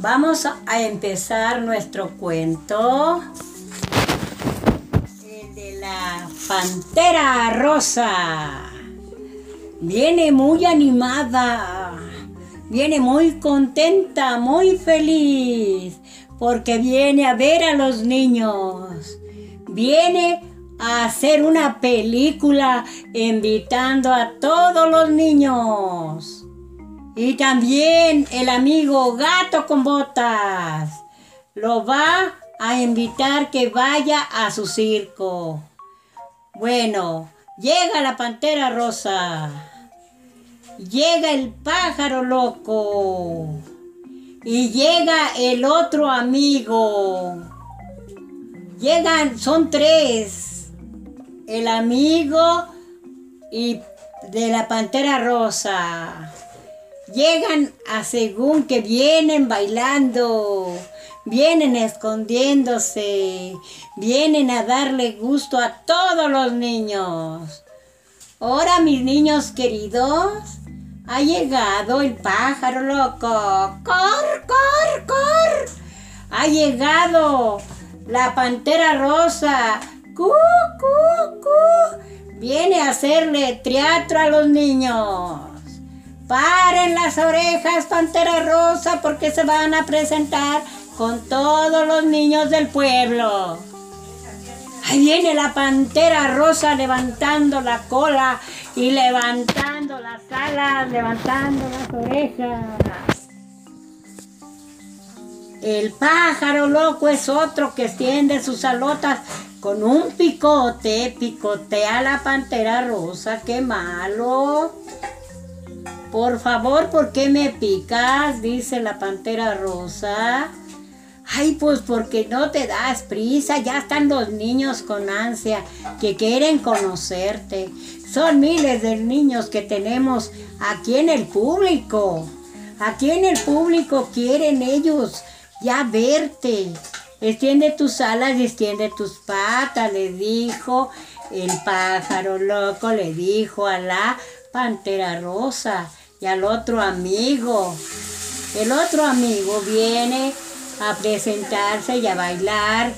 Vamos a empezar nuestro cuento. El de la pantera rosa. Viene muy animada. Viene muy contenta, muy feliz. Porque viene a ver a los niños. Viene a hacer una película invitando a todos los niños. Y también el amigo gato con botas lo va a invitar que vaya a su circo. Bueno, llega la pantera rosa. Llega el pájaro loco. Y llega el otro amigo. Llegan, son tres. El amigo y de la pantera rosa. Llegan a según que vienen bailando, vienen escondiéndose, vienen a darle gusto a todos los niños. Ahora, mis niños queridos, ha llegado el pájaro loco. ¡Cor, cor, cor! Ha llegado la pantera rosa. ¡Cu, cu, cu! Viene a hacerle teatro a los niños. Paren las orejas, Pantera Rosa, porque se van a presentar con todos los niños del pueblo. Ahí viene la Pantera Rosa levantando la cola y levantando las alas, levantando las orejas. El pájaro loco es otro que extiende sus alotas con un picote, picotea a la pantera rosa, qué malo. Por favor, ¿por qué me picas? Dice la pantera rosa. Ay, pues porque no te das prisa, ya están los niños con ansia que quieren conocerte. Son miles de niños que tenemos aquí en el público. Aquí en el público quieren ellos ya verte. Extiende tus alas y extiende tus patas, le dijo el pájaro loco, le dijo a la pantera rosa y al otro amigo. El otro amigo viene a presentarse y a bailar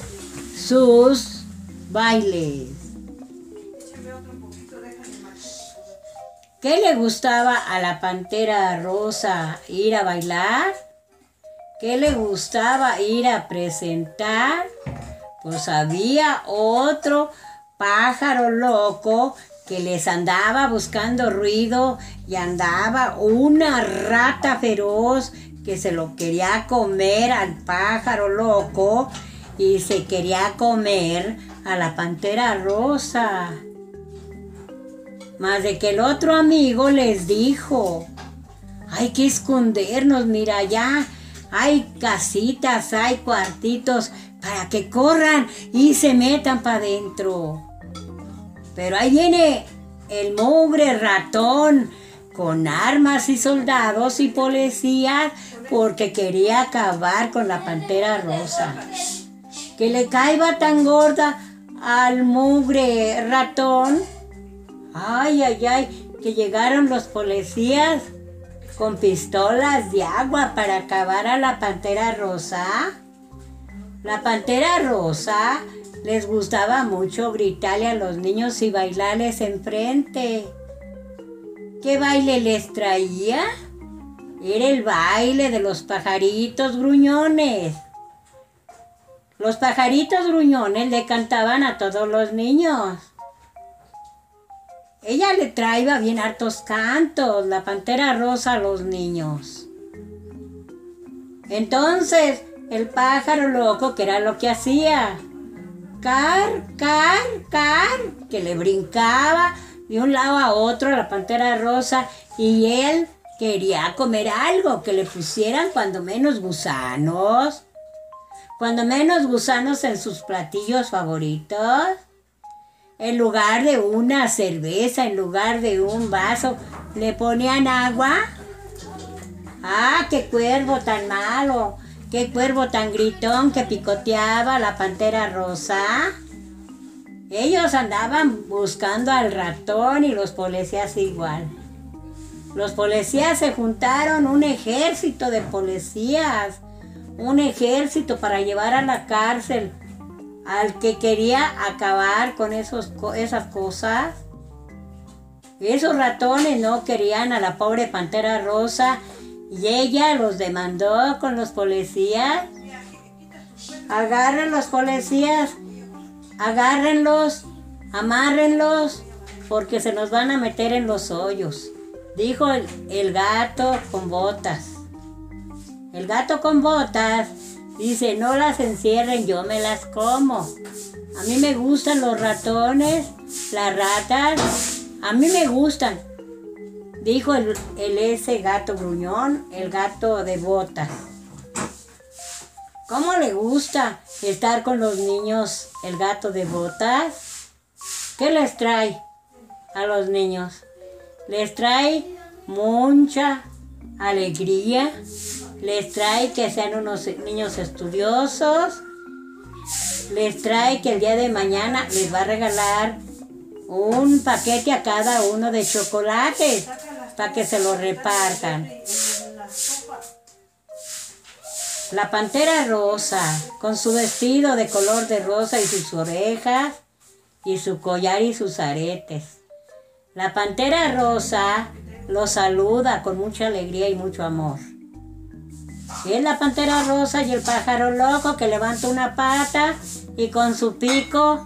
sus bailes. ¿Qué le gustaba a la pantera rosa ir a bailar? ¿Qué le gustaba ir a presentar? Pues había otro pájaro loco que les andaba buscando ruido y andaba una rata feroz que se lo quería comer al pájaro loco y se quería comer a la pantera rosa. Más de que el otro amigo les dijo, hay que escondernos, mira ya, hay casitas, hay cuartitos para que corran y se metan para adentro. Pero ahí viene el mugre ratón con armas y soldados y policías porque quería acabar con la pantera rosa. Que le caiba tan gorda al mugre ratón. Ay, ay, ay, que llegaron los policías con pistolas de agua para acabar a la pantera rosa. La pantera rosa les gustaba mucho gritarle a los niños y bailarles enfrente. ¿Qué baile les traía? Era el baile de los pajaritos gruñones. Los pajaritos gruñones le cantaban a todos los niños. Ella le traía bien hartos cantos, la pantera rosa a los niños. Entonces, el pájaro loco, que era lo que hacía? Car, car, car, que le brincaba de un lado a otro a la pantera rosa y él quería comer algo, que le pusieran cuando menos gusanos, cuando menos gusanos en sus platillos favoritos. En lugar de una cerveza, en lugar de un vaso, le ponían agua. Ah, qué cuervo tan malo. Qué cuervo tan gritón que picoteaba la pantera rosa. Ellos andaban buscando al ratón y los policías igual. Los policías se juntaron, un ejército de policías, un ejército para llevar a la cárcel al que quería acabar con esas cosas. Esos ratones no querían a la pobre pantera rosa y ella los demandó con los policías. Agarren los policías, agárrenlos, amárrenlos, porque se nos van a meter en los hoyos. Dijo el, el gato con botas. El gato con botas dice, no las encierren, yo me las como. A mí me gustan los ratones, las ratas, a mí me gustan. Dijo el, ese gato gruñón, el gato de botas. ¿Cómo le gusta estar con los niños el gato de botas? ¿Qué les trae a los niños? Les trae mucha alegría, les trae que sean unos niños estudiosos, les trae que el día de mañana les va a regalar un paquete a cada uno de chocolates para que se lo repartan. La pantera rosa, con su vestido de color de rosa y sus orejas, y su collar y sus aretes. La pantera rosa lo saluda con mucha alegría y mucho amor. Es la pantera rosa y el pájaro loco que levanta una pata y con su pico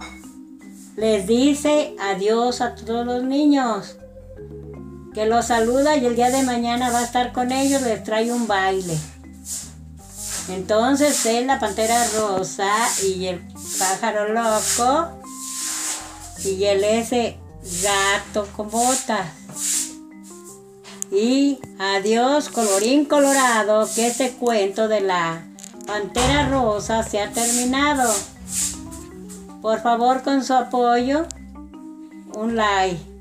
les dice adiós a todos los niños. Que los saluda y el día de mañana va a estar con ellos, les trae un baile. Entonces es la pantera rosa y el pájaro loco y el ese gato con botas. Y adiós, colorín colorado, que este cuento de la Pantera Rosa se ha terminado. Por favor, con su apoyo, un like.